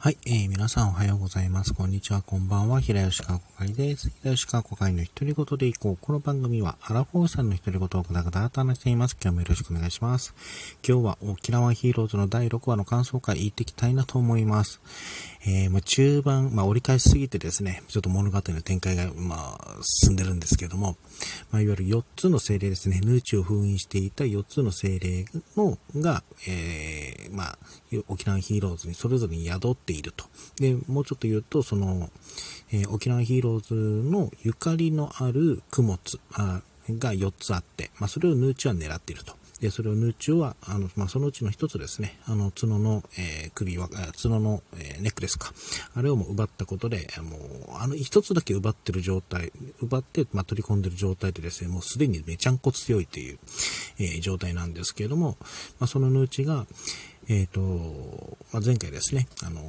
はい、えー、皆さんおはようございます。こんにちは、こんばんは。平吉川子会です。平吉川子会の独り言でいこう。この番組は、アラフォーさんの独り言をぐだぐだと話しています。今日もよろしくお願いします。今日は、沖縄ヒーローズの第6話の感想会行っていきたいなと思います。えー、まあ、中盤、まあ、折り返しすぎてですね、ちょっと物語の展開が、まあ、進んでるんですけども、まあ、いわゆる4つの精霊ですね、ヌーチを封印していた4つの精霊の、が、えー、まあ、沖縄ヒーローズにそれぞれに宿ってていると。で、もうちょっと言うと、その、えー、沖縄ヒーローズのゆかりのある供物が4つあって、まあ、それをヌーチは狙っていると。で、それをヌーチは、あの、まあ、そのうちの一つですね、あの、角の、えー、首は、角の、えー、ネックレスか。あれをもう奪ったことで、もう、あの、一つだけ奪ってる状態、奪って、まあ、取り込んでる状態でですね、もうすでにめちゃんこ強いっていう、えー、状態なんですけれども、まあ、そのヌーチが、えっ、ー、と、まあ、前回ですね、あの、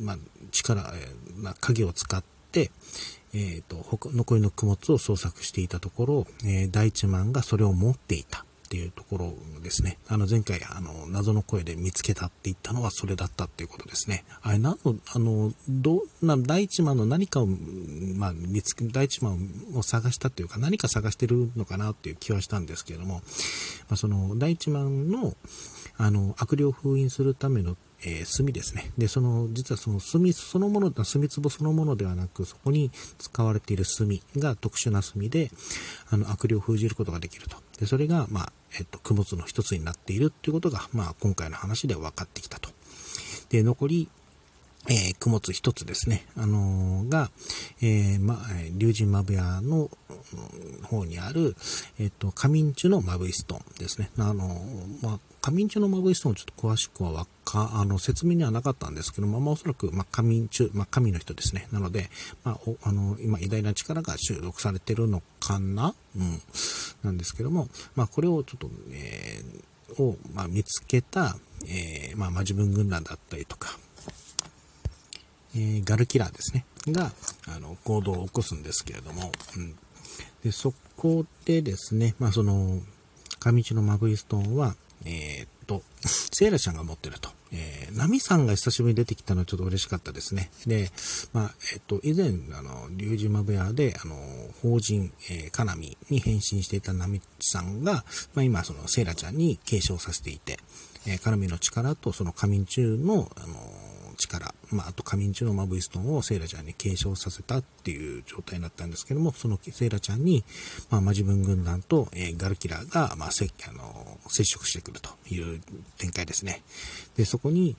まあ、力、えー、鍵を使って、えっ、ー、と、残りの供物を捜索していたところ、えー、第一マンがそれを持っていたっていうところですね。あの、前回、あの、謎の声で見つけたって言ったのはそれだったっていうことですね。あれ、何の、あの、どう、な、第一マンの何かを、まあ、見つけ、第一マンを探したっていうか、何か探してるのかなっていう気はしたんですけれども、まあ、その、第一マンの、あの、悪霊を封印するための、えー、炭ですね。で、その、実はその炭そのもの、炭壺そのものではなく、そこに使われている炭が特殊な炭で、あの、悪霊を封じることができると。で、それが、まあ、えっと、供物の一つになっているっていうことが、まあ、今回の話で分かってきたと。で、残り、えー、供物一つですね、あのー、が、えー、ま、竜神マブヤの方にある、えっ、と、仮眠中のマブイストンですね。あのー、まあ、仮眠中のマブイストンをちょっと詳しくはわか、あの、説明にはなかったんですけど、まあ、まあ、おそらく、まあ、仮眠中、まあ、神の人ですね。なので、まあ、おあの、今、偉大な力が収録されてるのかな？うん。なんですけども、まあ、これをちょっと、えー、を、まあ、見つけた、えー、まあ、マジブン軍団だったりとか、えー、ガルキラーですね、が、あの、行動を起こすんですけれども、うん。で、そこでですね、まあ、その、上地のマブイストーンは、えー、っと、セイラちゃんが持ってると。えー、ナミさんが久しぶりに出てきたのはちょっと嬉しかったですね。で、まあ、えっと、以前、あの、リュウジマブヤで、あの、法人、えー、カナミに変身していたナミさんが、まあ今、その、セイラちゃんに継承させていて、えー、カナミの力とその仮眠中の、あの、力、まあ、あと仮眠中のマブイストンをセイラちゃんに継承させたっていう状態になったんですけども、そのセイラちゃんに、まあ、マジブン軍団と、えー、ガルキラーが、まあ、せあの接触してくるという展開ですね。で、そこに、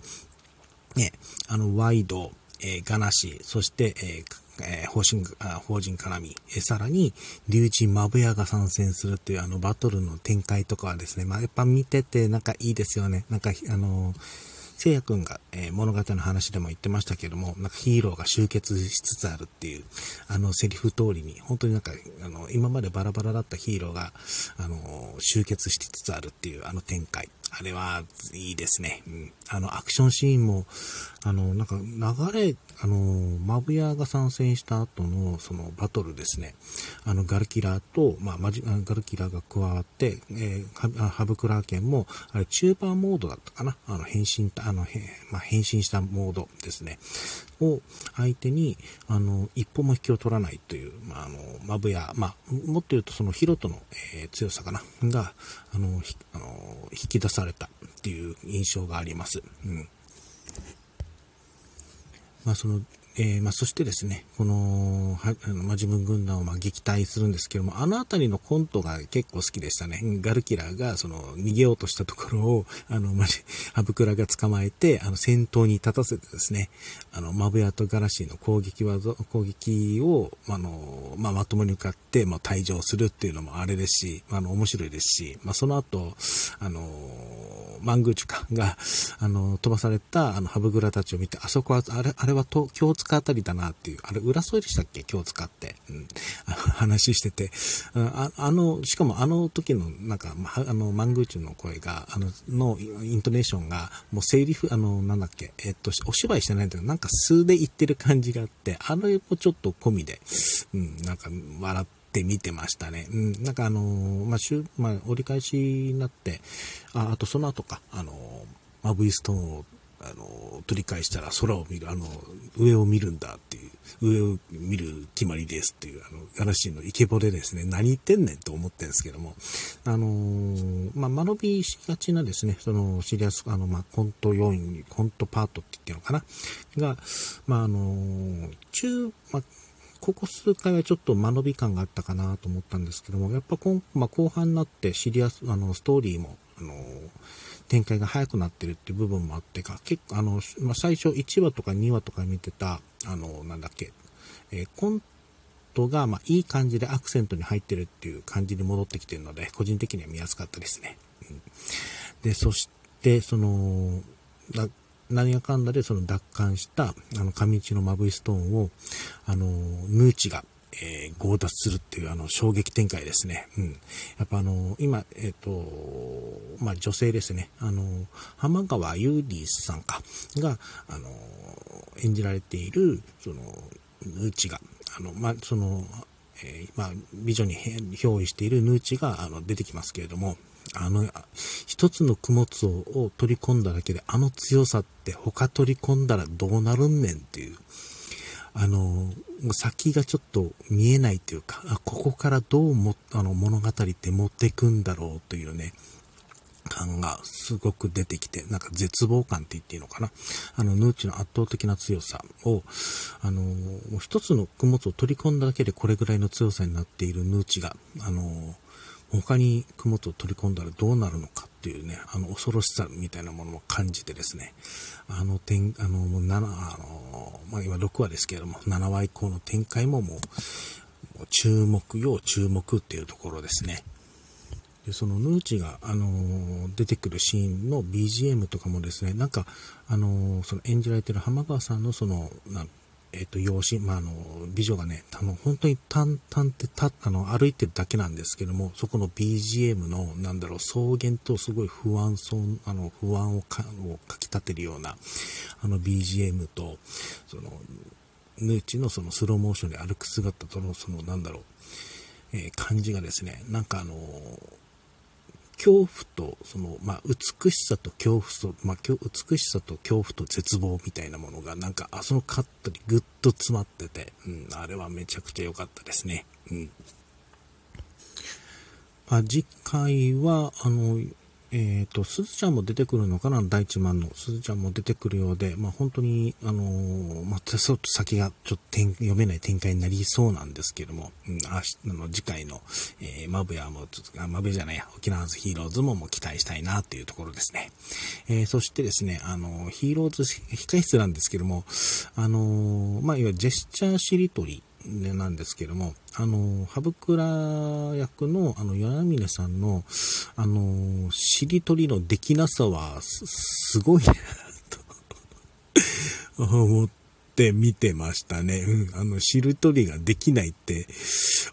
ね、あの、ワイド、えー、ガナシ、そして、えーえー、法人、法人絡み、えー、さらに、竜神マブヤが参戦するっていうあのバトルの展開とかはですね、まあ、やっぱ見ててなんかいいですよね。なんか、あのー聖夜君が、えー、物語の話でも言ってましたけども、なんかヒーローが集結しつつあるっていう、あのセリフ通りに、本当になんか、あの、今までバラバラだったヒーローが、あの、集結しつつあるっていうあの展開。あれはいいですね。うん。あの、アクションシーンも、あの、なんか流れ、あの、マブヤが参戦した後の、そのバトルですね。あの、ガルキラーと、まあ、マジ、ガルキラーが加わって、えー、ハブクラーケンも、あれ、中盤モードだったかな。あの、変身、あの、まあ、変身したモードですね。を相手に、あの、一歩も引きを取らないという、まあ、あの、マブヤ、まあ、もっと言うとそのヒロトの、えー、強さかな、が、あの、あの引き出されたっていう印象があります。うん。まあ、その、えー、まあ、そしてですね、この、は、あの、まあ、自分軍団をま撃退するんですけども、あの辺りのコントが結構好きでしたね。ガルキラーが、その、逃げようとしたところを、あの、まじ、ハブクラが捕まえて、あの、先頭に立たせてですね、あの、マブヤとガラシーの攻撃は、攻撃を、あの、まあ、まともに向かって、まあ、退場するっていうのもあれですし、あの、面白いですし、まあ、その後、あの、マングーチュカが、あの、飛ばされた、あの、ハブグラたちを見て、あそこは、あれ、あれはと、京塚あたりだなっていう、あれ、浦添えでしたっけ？京塚って、うん、話してて、ああの、しかもあの時の、なんか、あの、マングーチュの声が、あの、の、イントネーションが、もう、セリフ、あの、なんだっけ、えっと、お芝居してないんだけど、なんか素で言ってる感じがあって、あれもちょっと込みで、うん、なんか、笑って、って見てましたね。うん、なんかあのー、まあ、週、まあ、折り返しになって、あ、あとその後か、あのー、まあ、V ストーンを、あのー、取り返したら空を見る、あの、上を見るんだっていう、上を見る決まりですっていう、あの、ガラシーのイケボでですね、何言ってんねんと思ってるんですけども、あの、まあ、間延びしがちなですね、その、シリアス、あの、まあ、コント要員、コントパートって言ってるのかな。が、まあ、あの、中、まあ、ここ数回はちょっと間延び感があったかなと思ったんですけども、やっぱこまあ、後半になってシリアス、あの、ストーリーも、あの、展開が早くなってるっていう部分もあってか、結構あの、まあ、最初1話とか2話とか見てた、あの、なんだっけ、えー、コントが、まあ、いい感じでアクセントに入ってるっていう感じに戻ってきてるので、個人的には見やすかったですね。うん、で、そして、その、何がかんだでその奪還した、あの、上市のマブイストーンを、あの、ヌーチが、えー、強奪するっていうあの衝撃展開ですね。うん。やっぱあの、今、えっ、ー、と、まあ、女性ですね。あの、浜川優里さんか、が、あの、演じられている、その、ヌーチが、あの、まあ、その、えー、まあ、美女に憑依しているヌーチが、あの、出てきますけれども、あの、一つの供物を取り込んだだけで、あの強さって他取り込んだらどうなるんねんっていう、あの、先がちょっと見えないというか、ここからどうも、あの、物語って持っていくんだろうというね、感がすごく出てきて、なんか絶望感って言っていいのかな。あの、ヌーチの圧倒的な強さを、あの、一つの供物を取り込んだだけでこれぐらいの強さになっているヌーチが、あの、他に供物を取り込んだらどうなるのかっていうね、あの恐ろしさみたいなものを感じてですね、あの点、あの、7、あの、まあ今6話ですけれども、7話以降の展開ももう、もう注目要注目っていうところですね。で、そのヌーチが、あの、出てくるシーンの BGM とかもですね、なんか、あの、その演じられてる浜川さんのその、なえっ、ー、と、養子、まあ、あの、美女がね、あの、本当に淡々ってた、あの、歩いてるだけなんですけども、そこの BGM の、なんだろう、草原とすごい不安そう、あの、不安をかをかき立てるような、あの BGM と、その、ヌーチのそのスローモーションで歩く姿との、その、なんだろう、えー、感じがですね、なんかあの恐怖と、その、まあ、美しさと恐怖と、まあ、美しさと恐怖と絶望みたいなものが、なんか、あそのカットにぐっと詰まってて、うん、あれはめちゃくちゃ良かったですね。うん。まあ、次回は、あの、えっ、ー、と、すずちゃんも出てくるのかな？第一番の。すずちゃんも出てくるようで、まあ本当に、あのー、まあ、ちょっと先がちょっと読めない展開になりそうなんですけども、うん、あの、次回の、えー、マブヤも、マブじゃないや、沖縄ズヒーローズももう期待したいなっていうところですね。えー、そしてですね、あの、ヒーローズ控室なんですけども、あの、まあ、いわゆるジェスチャーしりとり、ねなんですけども、あの、ハブクラ役の、あの、柳峰さんの、あの、しりとりのできなさは、す、すごいなと思って見てましたね。うん、あの、しりとりができないって、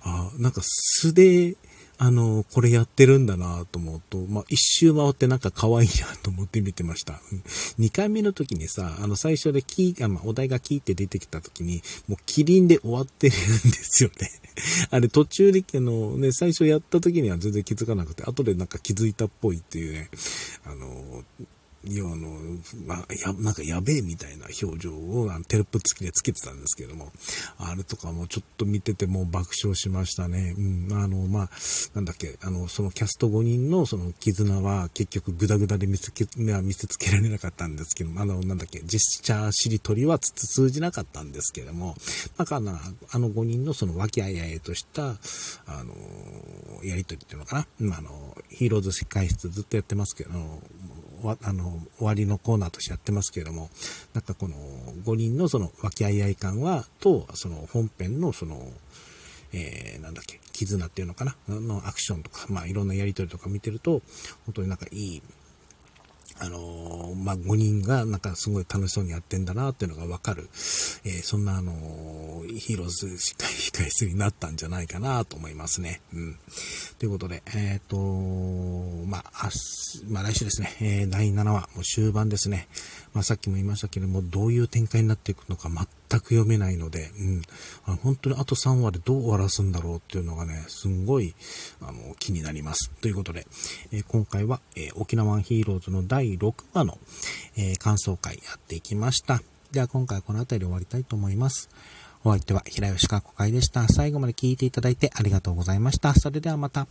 あ、なんか素で、あの、これやってるんだなと思うと、まあ、一周回ってなんか可愛いなと思って見てました。二回目の時にさ、あの、最初でキー、あまあ、お題がキーって出てきた時に、もうキリンで終わってるんですよね。あれ途中で、あの、ね、最初やった時には全然気づかなくて、後でなんか気づいたっぽいっていうね、あの、要はあの、まあ、や、なんかやべえみたいな表情をあのテロップ付きでつけてたんですけども、あれとかもちょっと見てても爆笑しましたね。うん、あの、まあ、なんだっけ、あの、そのキャスト5人のその絆は結局グダグダで見せけ、見せつけられなかったんですけども、あの、なんだっけ、ジェスチャーしりとりはつ通じなかったんですけども、なんかあの、あの5人のその和気あいあいとした、あの、やりとりっていうのかな、まあ、あの、ヒーローズ世界室ずっとやってますけど、あの、終わりのコーナーとしてやってますけれども、なんかこの5人のその和気あいあい感は、と、その本編のその、えー、なんだっけ、絆っていうのかな？のアクションとか、まあいろんなやりとりとか見てると、本当になんかいい、あの、まあ、5人がなんかすごい楽しそうにやってんだなっていうのがわかる、えー、そんなあの、ヒーローズしっかり控え室になったんじゃないかなと思いますね。うん。ということで、えっ、とまあ、まあ、来週ですね、え第7話、もう終盤ですね。まあ、さっきも言いましたけれども、どういう展開になっていくのか全く読めないので、うん、あの本当にあと3話でどう終わらすんだろうっていうのがね、すんごいあの気になります。ということで、えー、今回は、えー、沖縄ヒーローズの第6話の、えー、感想会やっていきました。では今回はこの辺りで終わりたいと思います。お相手は平吉川子会でした。最後まで聞いていただいてありがとうございました。それではまた。